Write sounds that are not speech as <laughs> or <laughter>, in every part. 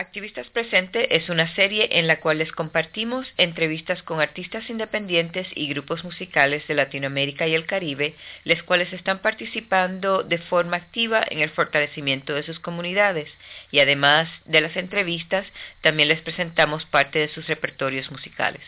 Activistas Presente es una serie en la cual les compartimos entrevistas con artistas independientes y grupos musicales de Latinoamérica y el Caribe, los cuales están participando de forma activa en el fortalecimiento de sus comunidades. Y además de las entrevistas, también les presentamos parte de sus repertorios musicales.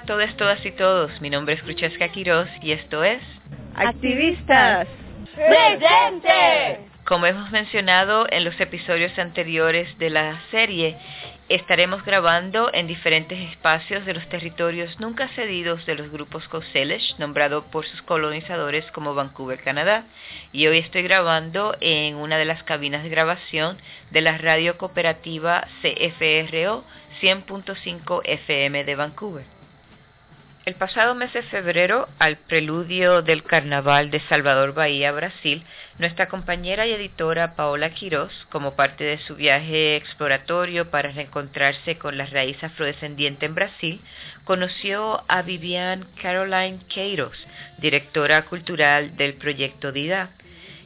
A todos, todas y todos. Mi nombre es Crucesca Quiroz y esto es Activistas Presente. Como hemos mencionado en los episodios anteriores de la serie, estaremos grabando en diferentes espacios de los territorios nunca cedidos de los grupos Couselish, nombrado por sus colonizadores como Vancouver, Canadá, y hoy estoy grabando en una de las cabinas de grabación de la radio cooperativa CFRO 100.5 FM de Vancouver. El pasado mes de febrero, al preludio del Carnaval de Salvador Bahía, Brasil, nuestra compañera y editora Paola Quiroz, como parte de su viaje exploratorio para reencontrarse con la raíz afrodescendiente en Brasil, conoció a Vivian Caroline Queiroz, directora cultural del proyecto DIDA.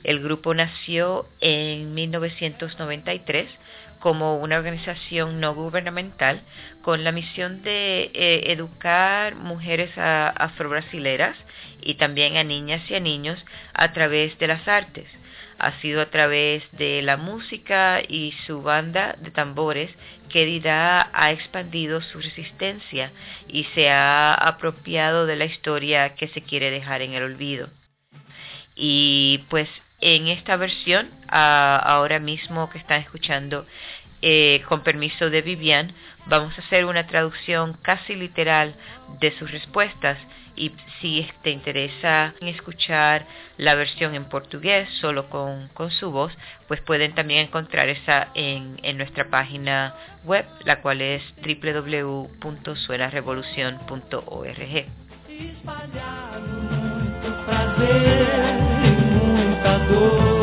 El grupo nació en 1993 como una organización no gubernamental con la misión de eh, educar mujeres afrobrasileras y también a niñas y a niños a través de las artes. Ha sido a través de la música y su banda de tambores que Dida ha expandido su resistencia y se ha apropiado de la historia que se quiere dejar en el olvido. Y pues en esta versión, ahora mismo que están escuchando, eh, con permiso de Vivian, vamos a hacer una traducción casi literal de sus respuestas y si te interesa escuchar la versión en portugués solo con, con su voz, pues pueden también encontrar esa en, nuestra página web, la cual es www.suenarevolucion.org.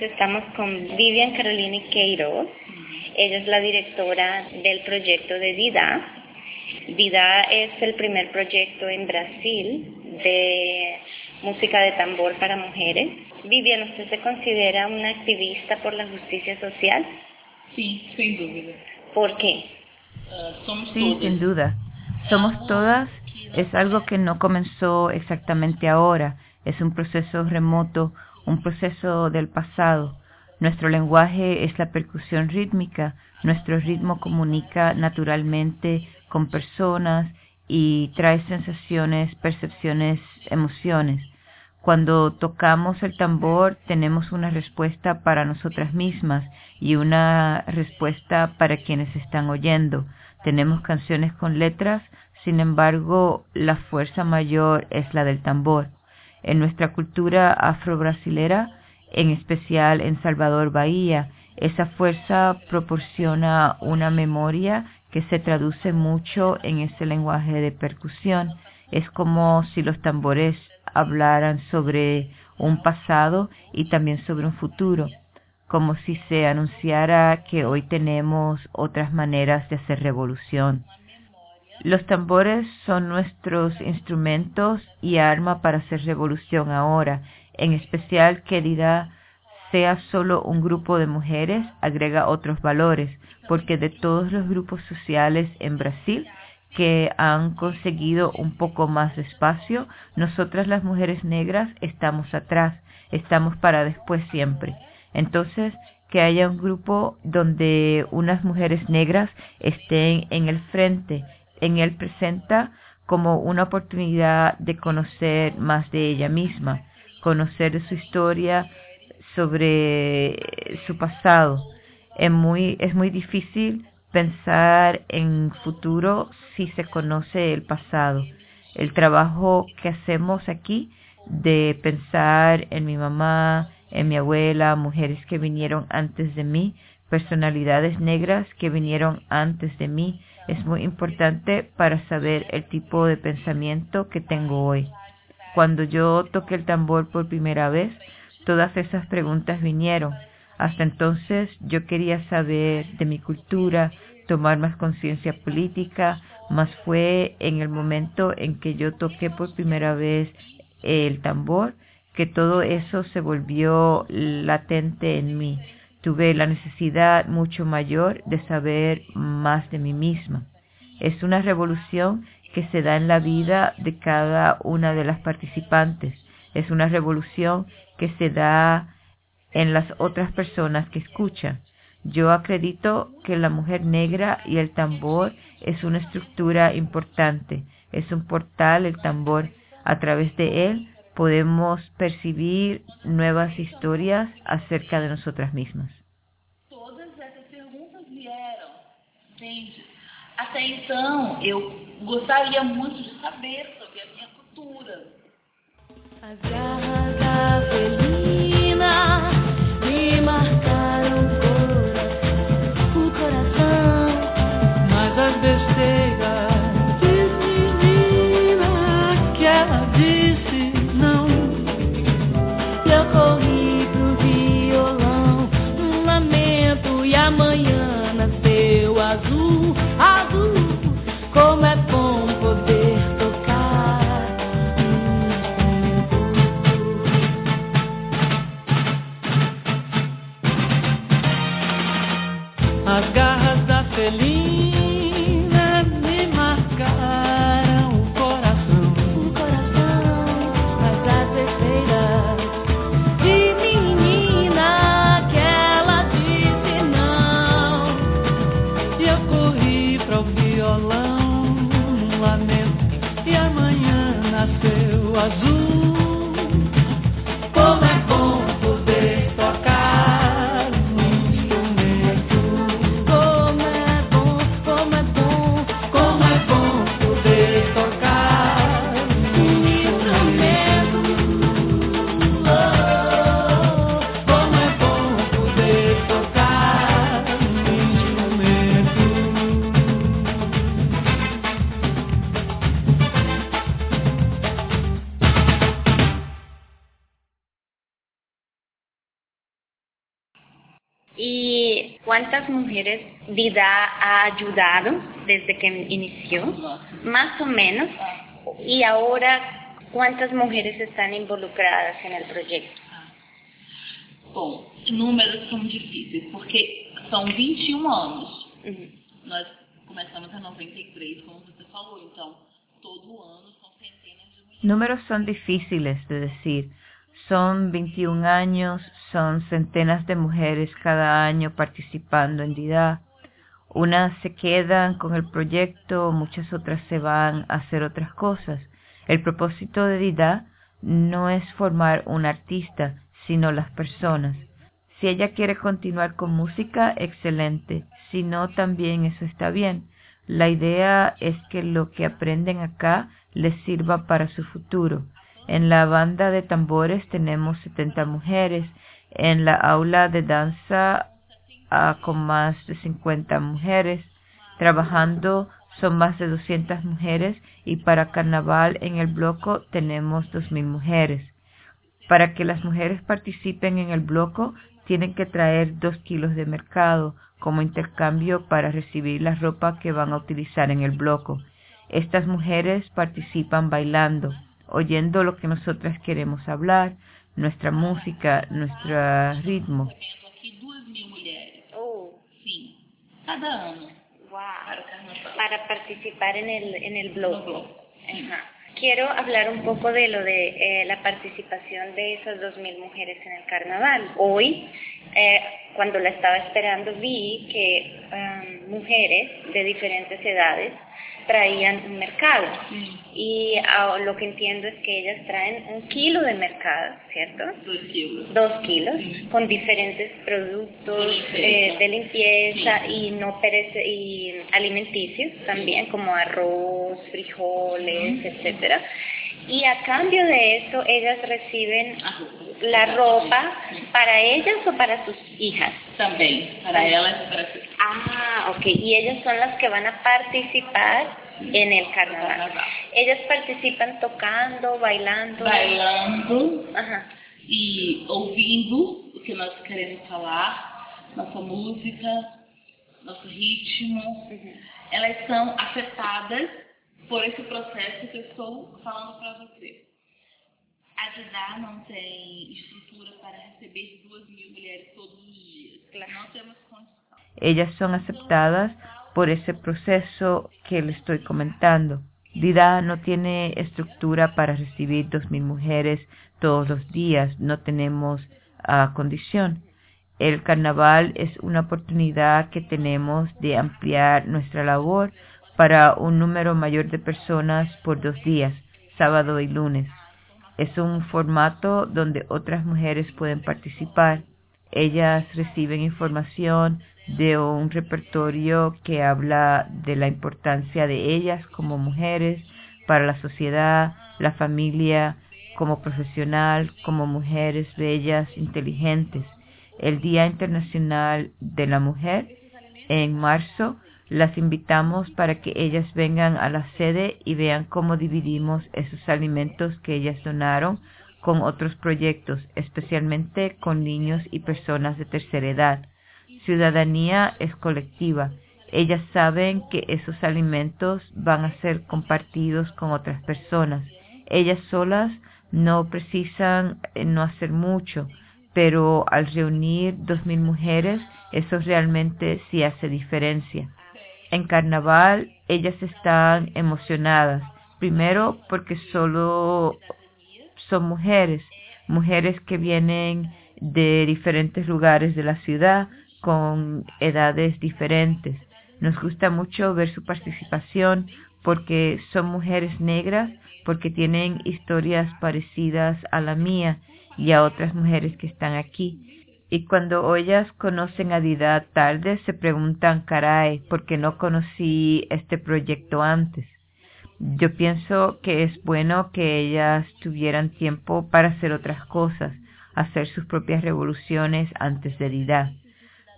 estamos con Vivian Caroline Queiroz. Ella es la directora del proyecto de DIDA. DIDA es el primer proyecto en Brasil de música de tambor para mujeres. Vivian, ¿usted se considera una activista por la justicia social? Sí, sin duda. ¿Por qué? sí, sin duda. Somos todas. Es algo que no comenzó exactamente ahora. Es un proceso remoto un proceso del pasado. Nuestro lenguaje es la percusión rítmica, nuestro ritmo comunica naturalmente con personas y trae sensaciones, percepciones, emociones. Cuando tocamos el tambor tenemos una respuesta para nosotras mismas y una respuesta para quienes están oyendo. Tenemos canciones con letras, sin embargo la fuerza mayor es la del tambor en nuestra cultura afro-brasilera, en especial en Salvador Bahía. Esa fuerza proporciona una memoria que se traduce mucho en ese lenguaje de percusión. Es como si los tambores hablaran sobre un pasado y también sobre un futuro, como si se anunciara que hoy tenemos otras maneras de hacer revolución. Los tambores son nuestros instrumentos y arma para hacer revolución ahora, en especial querida sea solo un grupo de mujeres agrega otros valores, porque de todos los grupos sociales en Brasil que han conseguido un poco más de espacio, nosotras las mujeres negras estamos atrás, estamos para después siempre. Entonces, que haya un grupo donde unas mujeres negras estén en el frente, en él presenta como una oportunidad de conocer más de ella misma, conocer su historia, sobre su pasado. Es muy, es muy difícil pensar en futuro si se conoce el pasado. El trabajo que hacemos aquí de pensar en mi mamá, en mi abuela, mujeres que vinieron antes de mí, personalidades negras que vinieron antes de mí, es muy importante para saber el tipo de pensamiento que tengo hoy. Cuando yo toqué el tambor por primera vez, todas esas preguntas vinieron. Hasta entonces yo quería saber de mi cultura, tomar más conciencia política, más fue en el momento en que yo toqué por primera vez el tambor que todo eso se volvió latente en mí. Tuve la necesidad mucho mayor de saber más de mí misma. Es una revolución que se da en la vida de cada una de las participantes. Es una revolución que se da en las otras personas que escuchan. Yo acredito que la mujer negra y el tambor es una estructura importante, es un portal el tambor. A través de él podemos percibir nuevas historias acerca de nosotras mismas. Todas essas perguntas vieram, entende? Até então, eu gostaria muito de saber sobre a minha cultura. Cuántas mujeres Vida ha ayudado desde que inició? Más o menos. Y ahora, ¿cuántas mujeres están involucradas en el proyecto? Bom, números são difíceis, porque são 21 anos. Ujú. Nós começamos em 93, como você falou, então todo ano são centenas de mulheres. Números son difíciles de decir. Son 21 años, son centenas de mujeres cada año participando en DIDA. Unas se quedan con el proyecto, muchas otras se van a hacer otras cosas. El propósito de DIDA no es formar un artista, sino las personas. Si ella quiere continuar con música, excelente. Si no, también eso está bien. La idea es que lo que aprenden acá les sirva para su futuro. En la banda de tambores tenemos 70 mujeres. En la aula de danza con más de 50 mujeres. Trabajando son más de 200 mujeres y para carnaval en el bloco tenemos 2.000 mujeres. Para que las mujeres participen en el bloco tienen que traer dos kilos de mercado como intercambio para recibir la ropa que van a utilizar en el bloco. Estas mujeres participan bailando, oyendo lo que nosotras queremos hablar, nuestra música, nuestro ritmo. Mil Oh, sim, cada ano wow. para participar en el, en el No blog. Ajá. Quiero hablar un poco de lo de eh, la participación de esas 2.000 mujeres en el carnaval. Hoy, eh, cuando la estaba esperando, vi que um, mujeres de diferentes edades traían un mercado. Sim, Y ah, lo que entiendo es que ellas traen un kilo de mercado, ¿cierto? dois quilos. Dos kilos, Sí. con diferentes productos De limpieza. eh, de limpieza Sí. y no perece y alimenticios también, como arroz, frijoles, etcétera. Y a cambio de eso, ellas reciben la ropa para ellas o para sus hijas. Também, para elas e para si. Ah, ok. Y ellas son las que van a participar en el carnaval. Ellas participan tocando, bailando. Bailando Ajá. e ouvindo o que nós queremos falar, nossa música, nosso ritmo. Elas são afetadas por esse processo que eu estou falando para você. A Didá não tem estrutura para receber duas mil mulheres todos os dias. Claro. Não temos condição. Ellas son aceptadas por ese proceso que le estoy comentando. Dida no tiene estructura para recibir 2.000 mujeres todos los días, no tenemos ah, condición. El carnaval es una oportunidad que tenemos de ampliar nuestra labor para un número mayor de personas por dos días, sábado y lunes. Es un formato donde otras mujeres pueden participar. Ellas reciben información de un repertorio que habla de la importancia de ellas como mujeres para la sociedad, la familia, como profesional, como mujeres bellas, inteligentes. El Día Internacional de la Mujer en marzo las invitamos para que ellas vengan a la sede y vean cómo dividimos esos alimentos que ellas donaron con otros proyectos, especialmente con niños y personas de tercera edad. Ciudadanía es colectiva. Ellas saben que esos alimentos van a ser compartidos con otras personas. Ellas solas no precisan eh, no hacer mucho, pero al reunir dos mil mujeres, eso realmente sí hace diferencia. En carnaval, ellas están emocionadas. Primero porque solo son mujeres, mujeres que vienen de diferentes lugares de la ciudad con edades diferentes. Nos gusta mucho ver su participación porque son mujeres negras, porque tienen historias parecidas a la mía y a otras mujeres que están aquí. Y cuando ellas conocen a Dida tarde, se preguntan, caray, ¿por qué no conocí este proyecto antes? Yo pienso que es bueno que ellas tuvieran tiempo para hacer otras cosas, hacer sus propias revoluciones antes de Dida.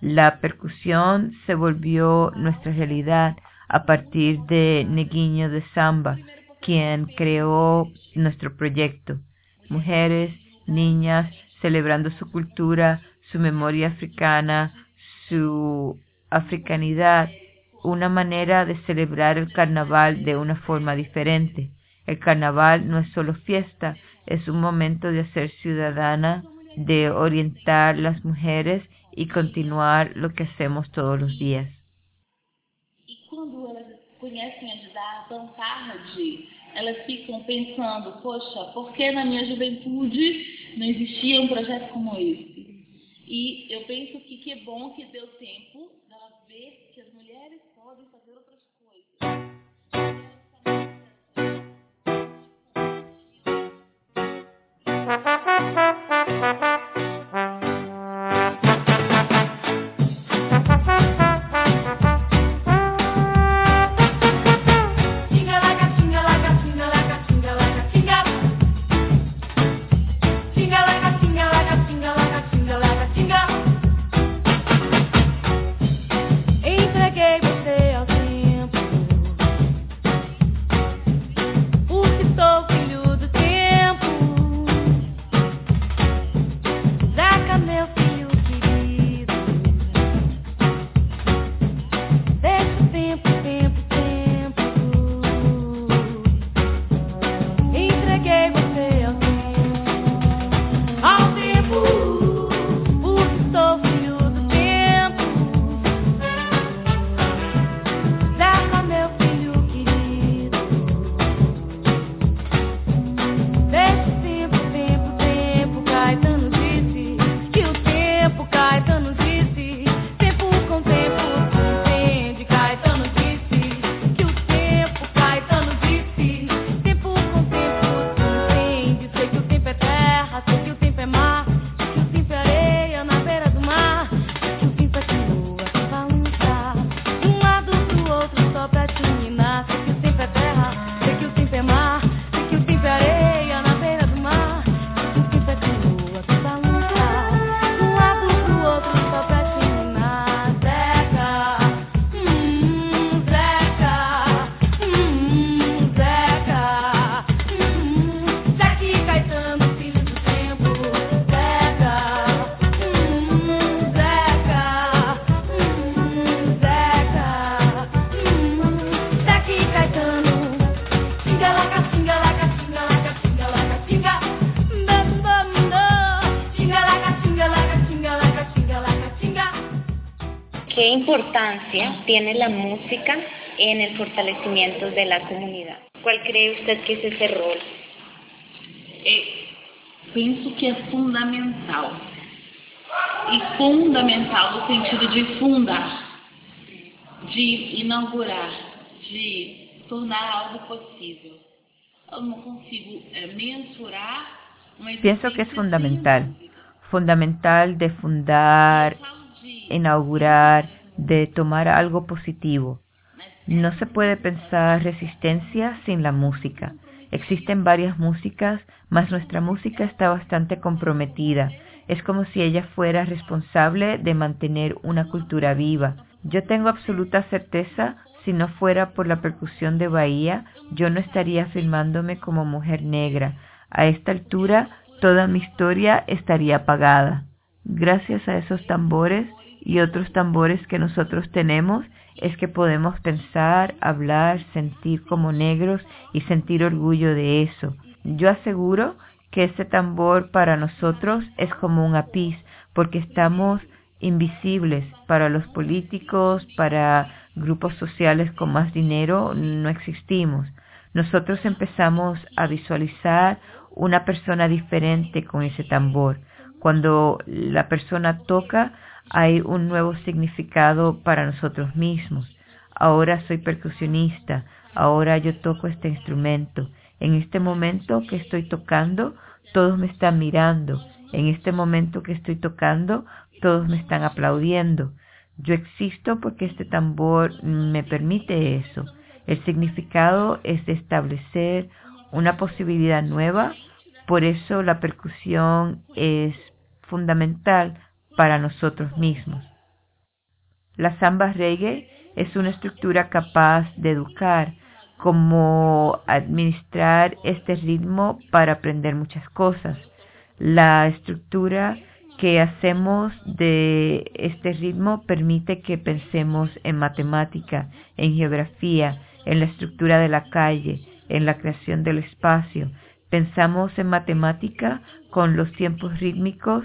La percusión se volvió nuestra realidad a partir de Neguinho de Samba, quien creó nuestro proyecto. Mujeres, niñas, celebrando su cultura, su memoria africana, su africanidad, una manera de celebrar el carnaval de una forma diferente. El carnaval no es solo fiesta, es un momento de ser ciudadana, de orientar las mujeres y continuar lo que hacemos todos los días. E quando elas conhecem a tarde, elas ficam pensando, poxa, por que na minha juventude não existia um projeto como esse? E eu penso que que bom que deu tempo delas ver que as mulheres podem fazer outras coisas. Tinga tiene la música en el fortalecimiento de la comunidad? ¿Cuál cree usted que es ese rol? É, penso que é fundamental. E fundamental no sentido de fundar, de inaugurar, de tornar algo possível. Eu não consigo é, mensurar uma Pienso que es existência fundamental, fundamental de fundar, inaugurar, de tomar algo positivo. No se puede pensar resistencia sin la música. Existen varias músicas, mas nuestra música está bastante comprometida. Es como si ella fuera responsable de mantener una cultura viva. Yo tengo absoluta certeza, si no fuera por la percusión de Bahía, yo no estaría filmándome como mujer negra. A esta altura, toda mi historia estaría apagada. Gracias a esos tambores y otros tambores que nosotros tenemos, es que podemos pensar, hablar, sentir como negros y sentir orgullo de eso. Yo aseguro que este tambor para nosotros es como un apiz, porque estamos invisibles para los políticos, para grupos sociales con más dinero, no existimos. Nosotros empezamos a visualizar una persona diferente con ese tambor. Cuando la persona toca, hay un nuevo significado para nosotros mismos. Ahora soy percusionista, ahora yo toco este instrumento. En este momento que estoy tocando, todos me están mirando. En este momento que estoy tocando, todos me están aplaudiendo. Yo existo porque este tambor me permite eso. El significado es de establecer una posibilidad nueva, por eso la percusión es fundamental para nosotros mismos. La samba reggae es una estructura capaz de educar, como administrar este ritmo para aprender muchas cosas. La estructura que hacemos de este ritmo permite que pensemos en matemática, en geografía, en la estructura de la calle, en la creación del espacio. Pensamos en matemática con los tiempos rítmicos,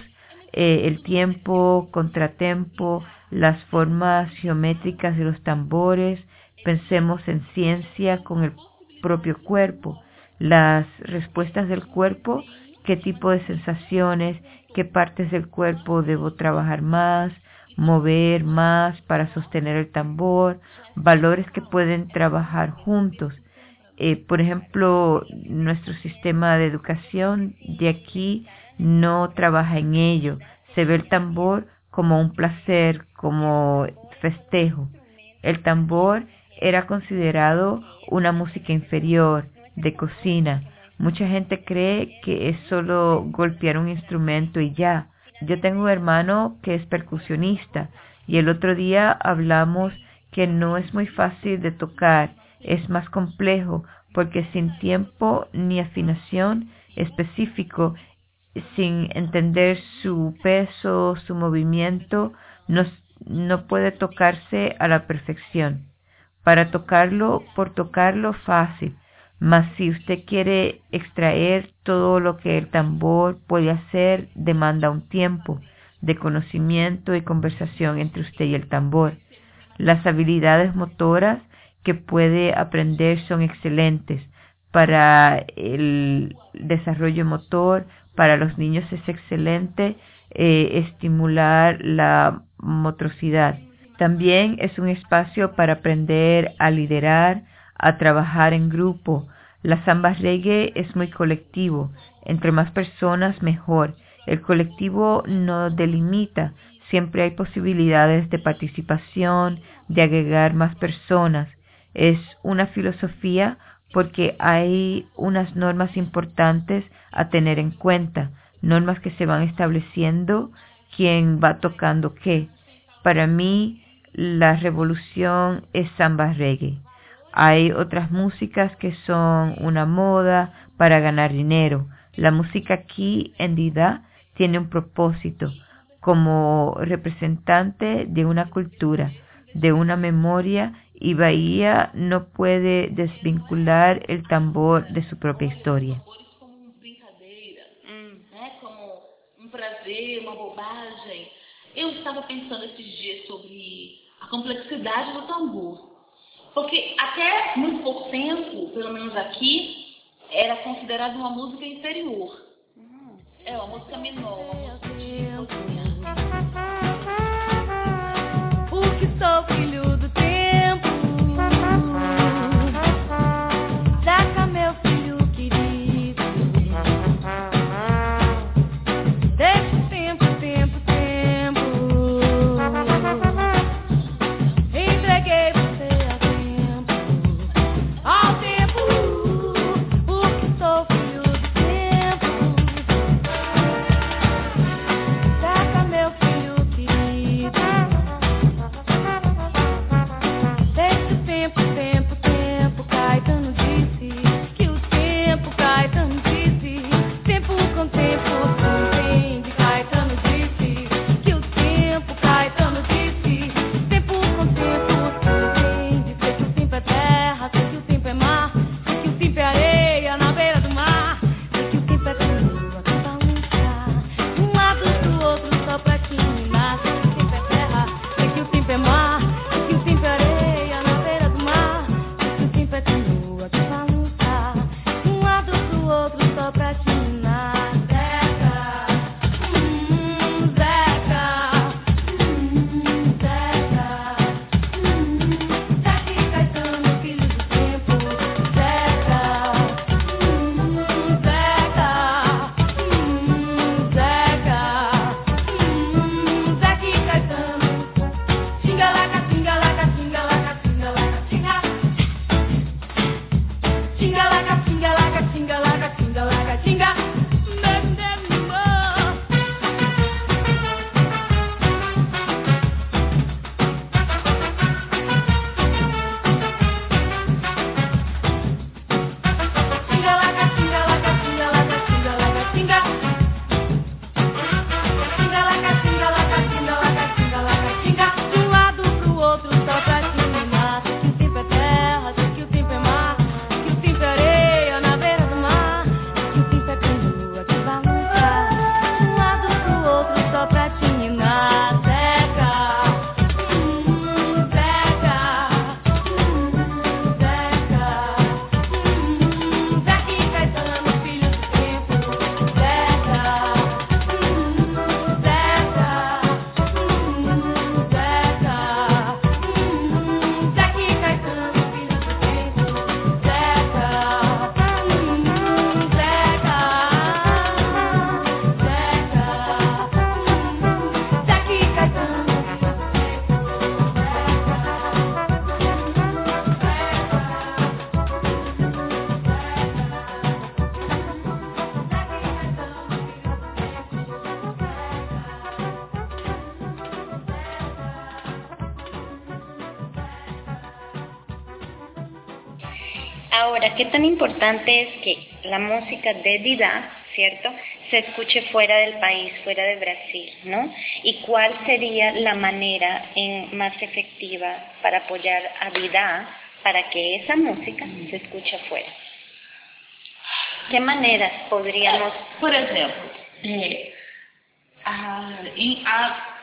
eh, el tiempo, contratempo, las formas geométricas de los tambores, pensemos en ciencia con el propio cuerpo, las respuestas del cuerpo, qué tipo de sensaciones, qué partes del cuerpo debo trabajar más, mover más para sostener el tambor, valores que pueden trabajar juntos. Eh, por ejemplo, nuestro sistema de educación de aquí no trabaja en ello. Se ve el tambor como un placer, como festejo. El tambor era considerado una música inferior, de cocina. Mucha gente cree que es solo golpear un instrumento y ya. Yo tengo un hermano que es percusionista y el otro día hablamos que no es muy fácil de tocar, es más complejo porque sin tiempo ni afinación específico, sin entender su peso, su movimiento, no, no puede tocarse a la perfección. Para tocarlo, por tocarlo fácil, mas si usted quiere extraer todo lo que el tambor puede hacer, demanda un tiempo de conocimiento y conversación entre usted y el tambor. Las habilidades motoras que puede aprender son excelentes para el desarrollo motor, para los niños es excelente eh, estimular la motricidad. También es un espacio para aprender a liderar, a trabajar en grupo. La samba reggae es muy colectivo. Entre más personas, mejor. El colectivo no delimita. Siempre hay posibilidades de participación, de agregar más personas. Es una filosofía porque hay unas normas importantes a tener en cuenta, normas que se van estableciendo, quién va tocando qué. Para mí, la revolución es samba reggae. Hay otras músicas que son una moda para ganar dinero. La música aquí en Dida tiene un propósito como representante de una cultura, de una memoria y Bahía no puede desvincular el tambor de su propia historia. tambores como brincadeira, né? como um prazer, uma bobagem. Eu estava pensando esses dias sobre a complexidade do tambor. Porque até muito pouco tempo, pelo menos aqui, era considerado uma música inferior. É uma música menor, importante es que la música de Dida, ¿cierto?, se escuche fuera del país, fuera de Brasil, ¿no? ¿Y cuál sería la manera en- más efectiva para apoyar a Dida para que esa música se escuche afuera? ¿Qué maneras podríamos... Por há, em- há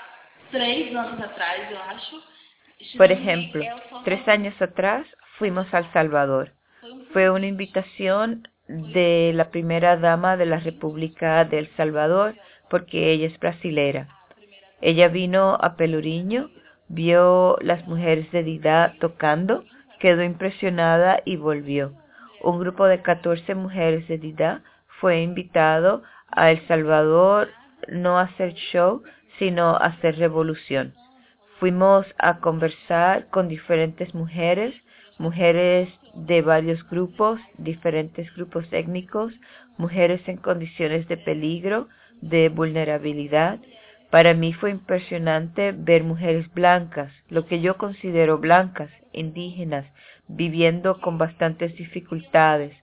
três anos atrás, eu acho. Por em ejemplo, tres años atrás fuimos a El Salvador. Fue una invitación de la primera dama de la República de El Salvador porque ella es brasilera. Ella vino a Pelourinho, vio las mujeres de Didá tocando, quedó impresionada y volvió. Un grupo de 14 mujeres de Didá fue invitado a El Salvador no a hacer show, sino a hacer revolución. Fuimos a conversar con diferentes mujeres, mujeres de varios grupos, diferentes grupos étnicos, mujeres en condiciones de peligro, de vulnerabilidad. Para mí fue impresionante ver mujeres blancas, lo que yo considero blancas, indígenas, viviendo con bastantes dificultades,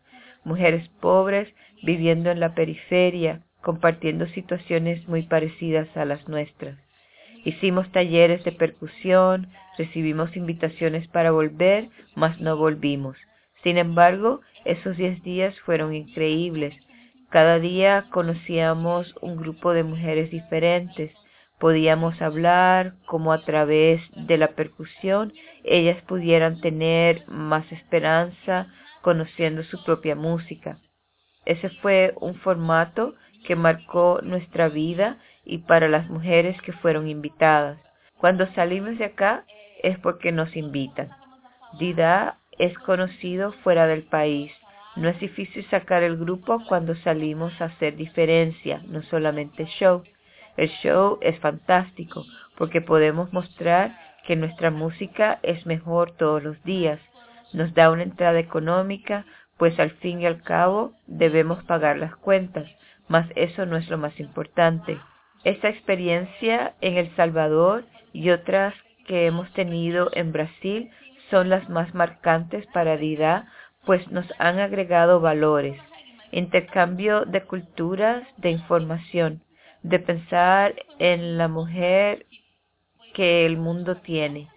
mujeres pobres viviendo en la periferia, compartiendo situaciones muy parecidas a las nuestras. Hicimos talleres de percusión, recibimos invitaciones para volver, mas no volvimos. Sin embargo, esos diez días fueron increíbles. Cada día conocíamos un grupo de mujeres diferentes. Podíamos hablar como a través de la percusión ellas pudieran tener más esperanza conociendo su propia música. Ese fue un formato que marcó nuestra vida y para las mujeres que fueron invitadas. Cuando salimos de acá es porque nos invitan. Dida es conocido fuera del país. No es difícil sacar el grupo cuando salimos a hacer diferencia, no solamente show. El show es fantástico porque podemos mostrar que nuestra música es mejor todos los días. Nos da una entrada económica, pues al fin y al cabo debemos pagar las cuentas, mas eso no es lo más importante. Esta experiencia en El Salvador y otras que hemos tenido en Brasil son las más marcantes para Dida, pues nos han agregado valores, intercambio de culturas, de información, de pensar en la mujer que el mundo tiene.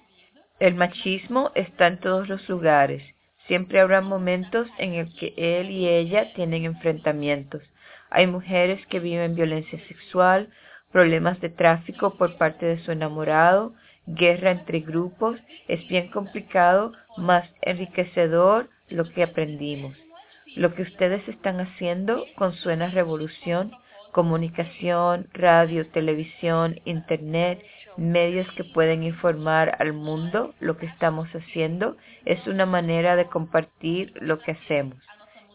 El machismo está en todos los lugares. Siempre habrá momentos en el que él y ella tienen enfrentamientos. Hay mujeres que viven violencia sexual, problemas de tráfico por parte de su enamorado, guerra entre grupos. Es bien complicado, más enriquecedor lo que aprendimos. Lo que ustedes están haciendo con Suena Revolución, comunicación, radio, televisión, internet, medios que pueden informar al mundo lo que estamos haciendo, es una manera de compartir lo que hacemos.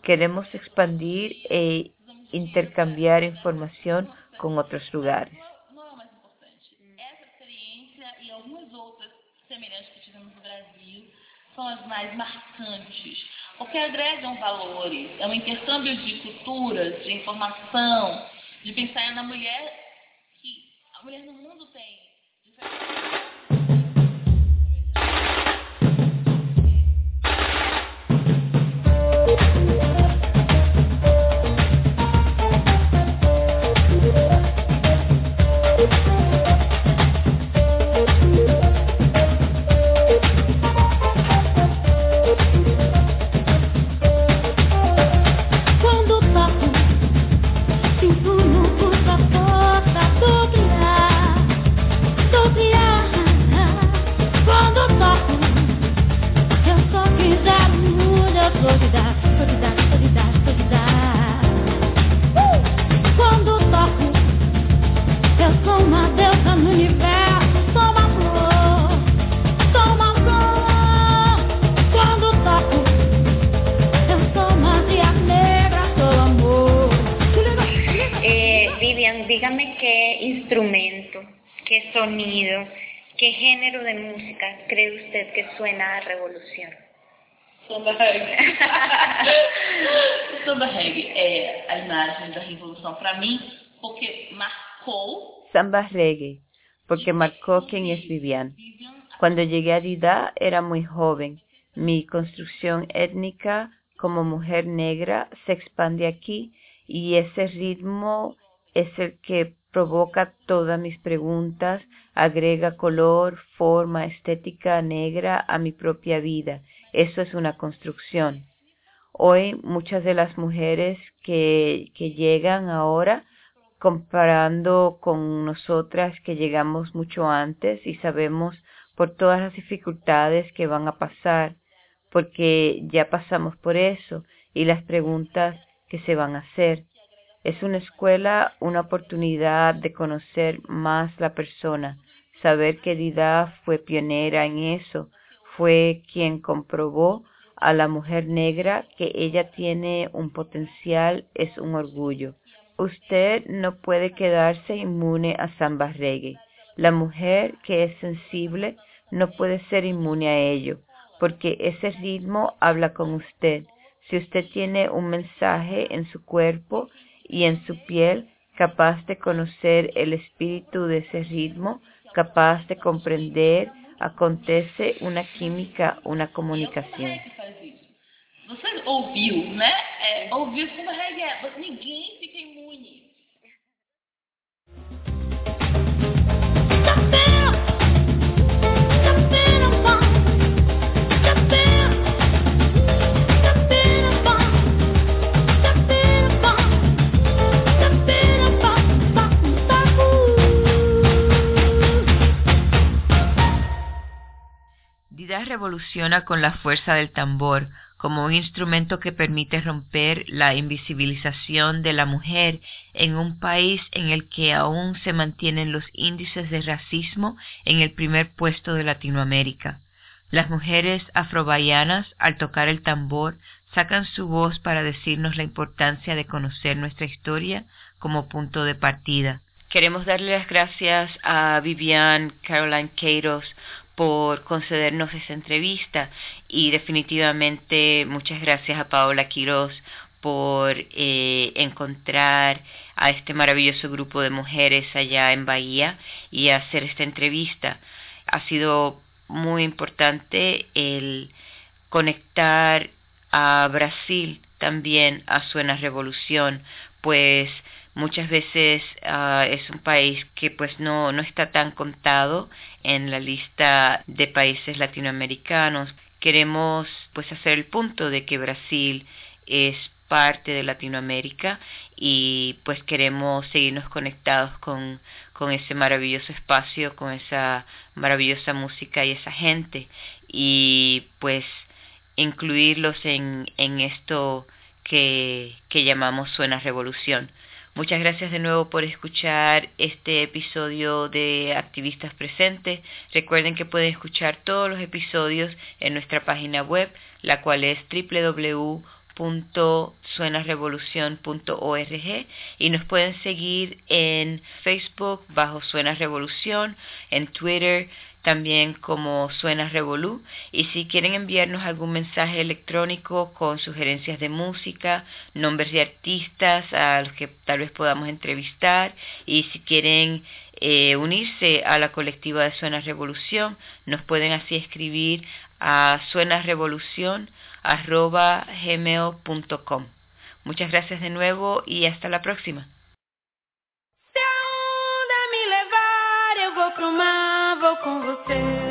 Queremos expandir e intercambiar información con otros lugares. Não é o mais importante. Essa experiência e algumas outras semelhantes que tivemos no Brasil são as mais marcantes, porque agregam valores, é um intercâmbio de culturas, de informação, de pensar na mulher que a mulher no mundo tem diferentes suena a revolución. Samba reggae. <laughs> samba reggae é a imagem da revolução para mim, porque marcou Samba reggae, porque marcó quién es Vivian. Vivian Cuando llegué a Dida era muy joven. Mi construcción étnica como mujer negra se expande aquí y ese ritmo es el que provoca todas mis preguntas, agrega color, forma, estética negra a mi propia vida. Eso es una construcción. Hoy muchas de las mujeres que, que llegan ahora comparando con nosotras que llegamos mucho antes y sabemos por todas las dificultades que van a pasar, porque ya pasamos por eso y las preguntas que se van a hacer. Es una escuela, una oportunidad de conocer más la persona, saber que Dida fue pionera en eso, fue quien comprobó a la mujer negra que ella tiene un potencial, es un orgullo. Usted no puede quedarse inmune a samba reggae. La mujer que es sensible no puede ser inmune a ello, porque ese ritmo habla con usted. Si usted tiene un mensaje en su cuerpo y en su piel, capaz de conocer el espíritu de ese ritmo, capaz de comprender, acontece una química, una comunicación. Evoluciona con la fuerza del tambor, como un instrumento que permite romper la invisibilización de la mujer en un país en el que aún se mantienen los índices de racismo en el primer puesto de Latinoamérica. Las mujeres afrobayanas, al tocar el tambor, sacan su voz para decirnos la importancia de conocer nuestra historia como punto de partida. Queremos darle las gracias a Vivian Caroline Queiros por concedernos esa entrevista y definitivamente muchas gracias a Paola Quiroz por eh, encontrar a este maravilloso grupo de mujeres allá en Bahía y hacer esta entrevista. Ha sido muy importante el conectar a Brasil también a Suena Revolución, pues muchas veces uh, es un país que pues no, no está tan contado en la lista de países latinoamericanos. Queremos pues hacer el punto de que Brasil es parte de Latinoamérica y pues queremos seguirnos conectados con, con ese maravilloso espacio, con esa maravillosa música y esa gente y pues incluirlos en, en esto que, que llamamos Suena Revolución. Muchas gracias de nuevo por escuchar este episodio de Activistas Presentes. Recuerden que pueden escuchar todos los episodios en nuestra página web, la cual es www.suenarevolucion.org y nos pueden seguir en Facebook bajo Suena Revolución, en Twitter también como Suena Revolú. Y si quieren enviarnos algún mensaje electrónico con sugerencias de música, nombres de artistas a los que tal vez podamos entrevistar, y si quieren eh, unirse a la colectiva de Suena Revolución, nos pueden así escribir a suenarevolucion.gmail.com. Muchas gracias de nuevo y hasta la próxima. vou com você.